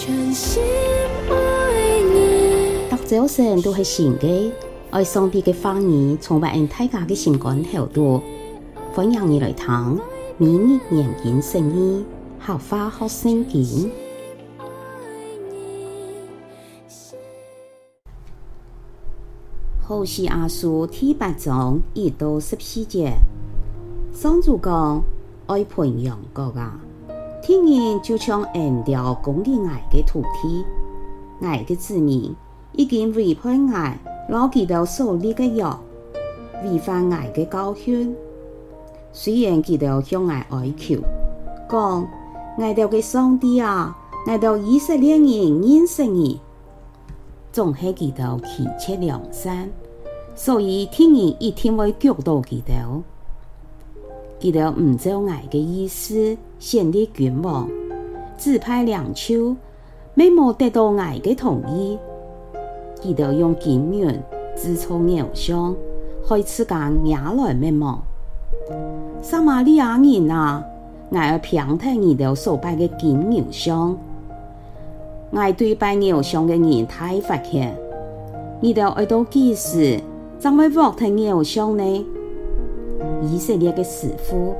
全心爱你。大早晨都是新的，爱上帝的话语，充满大家的心肝头度。欢迎你来听每日研经圣经，好花好圣经。何西阿书第八章一到十四节，上主讲爱培养国啊，天然就像恩掉攻击爱的土地，爱的子民已经违背爱，牢记到所立的约，违反爱的教训。虽然佢哋向爱哀求，讲爱到嘅上帝啊，爱到以色列人认识你，总系佢哋弃却良善，所以天人一定会救到佢哋。佢哋唔照爱嘅意思，选立君王，指派领袖，没冇得到爱嘅同意，佢哋用金银制造偶像，害自家惹来灭亡。撒玛利亚人啊，爱要平听你哋所拜嘅金偶像，爱对拜偶像嘅人太发气，你哋爱到几时，怎会获听偶像呢？以色列嘅师傅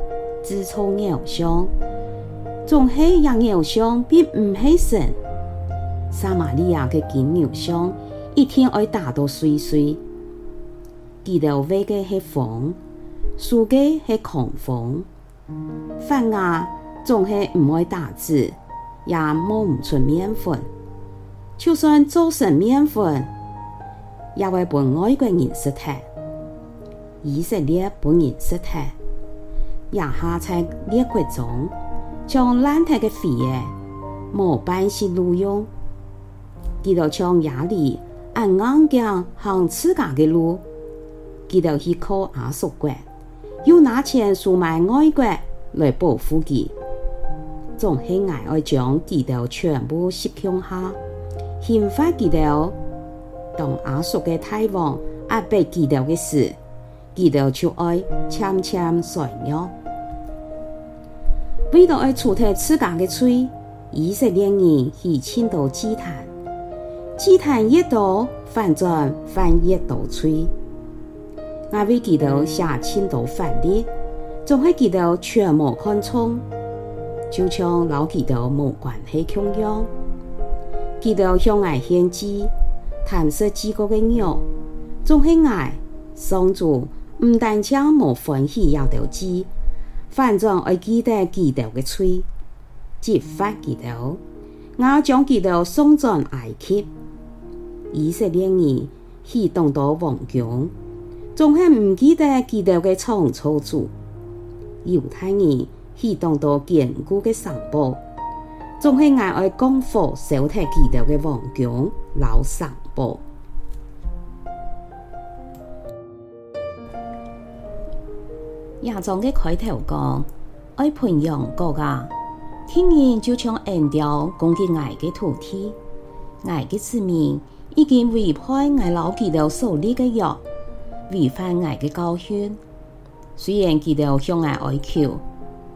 制造偶像，总系让偶像并唔系神。撒玛利亚嘅金牛像一天爱打到碎碎，佢哋为嘅系风。输嘅系狂风，反而总系唔爱打字，也摸唔出面粉。就算做成面粉，也会被外国人识睇。以色列本人识他，亚哈在列国中将烂透嘅肥嘢冇办法录用，佢就将亚利按硬颈行自家的路，佢就去靠阿叔国。又拿钱出卖外国来保护佢，总系爱爱将基督全部吸强下，刑罚基督。当阿叔嘅大王压迫基督嘅时，基督就爱悄悄衰弱。为了爱除掉自家嘅罪，以色列人去倾倒祭坛，祭坛越多，反转反越多罪。我为基督写千道法律，总系基督全无看重，就像老基督无关系同样。基督向爱献祭，贪食自国嘅肉，总系爱上主，唔但将无欢喜要到祭，反转爱记得基督嘅罪，揭发基督，我将基督送转埃及，以色列人去当到王宫。总系唔记得基督嘅创造主，犹太人去当到坚固嘅城堡，总系爱爱讲佛烧太基督嘅王宫老城堡。亚庄嘅开头讲，爱培养国家，天然就像恩掉攻击爱嘅土地，爱嘅子民已经违背爱老基督所立嘅约。违反爱的教训，虽然佢哋向爱哀求，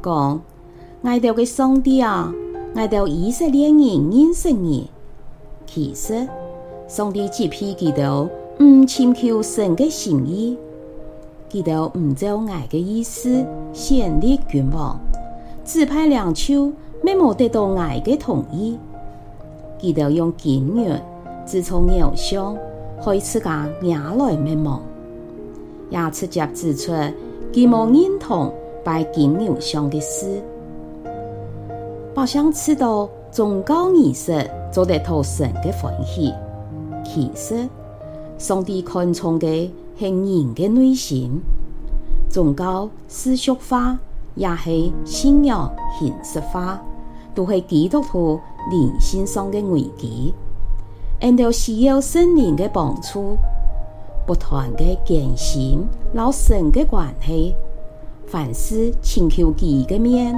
讲爱到嘅上帝啊，爱到以色列人认识你，其实上帝只批佢哋唔寻求神嘅心意，记得唔照爱嘅意思选立君王，指派领袖，没冇得到爱嘅同意，记得用金银制造偶像，开始家惹来灭亡。也直接指出，佢冇认同拜金偶像的事，好像知道宗教仪式做得讨神的欢喜。其实，上帝看重的是人的内心。宗教世俗化，也是信仰形式化，都系基督徒人性上的危机。人都需要圣灵的帮助。不断的更新老神的关系，凡事请求佢嘅面，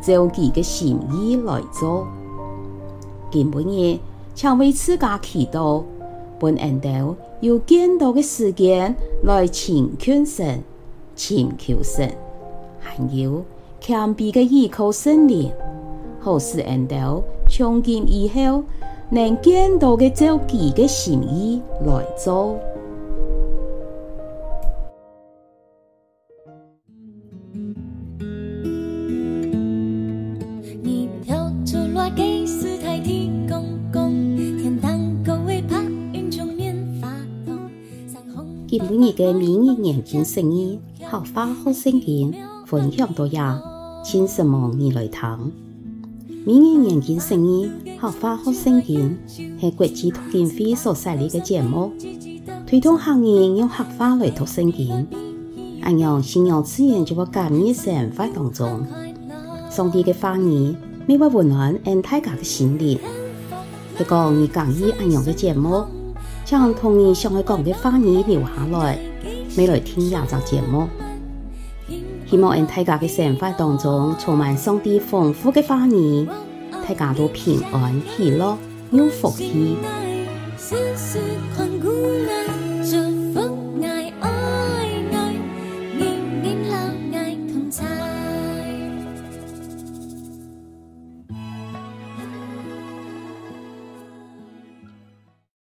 照佢嘅心意来做。今日请为自家祈祷，本人都有更多嘅时间来请劝神、请求神，还有谦卑嘅依靠圣灵，好使缘到从今以后能见到嘅照己嘅心意来做。今晡日嘅明日眼镜生意，客话好声音，分享到呀，请什么你来听。明日眼镜生意，客话好声音，系国际读经会所设立嘅节目，推动客人用客话来读圣经。按样信仰自然就会加入生活当中。上帝嘅话语，每晚温暖俺大家嘅心灵。一个你讲意按样嘅节目。将同你想要讲的话语留下来，未来听下集节目。希望在大家的生活当中充满上帝丰富的话语，大家都平安喜乐有福气。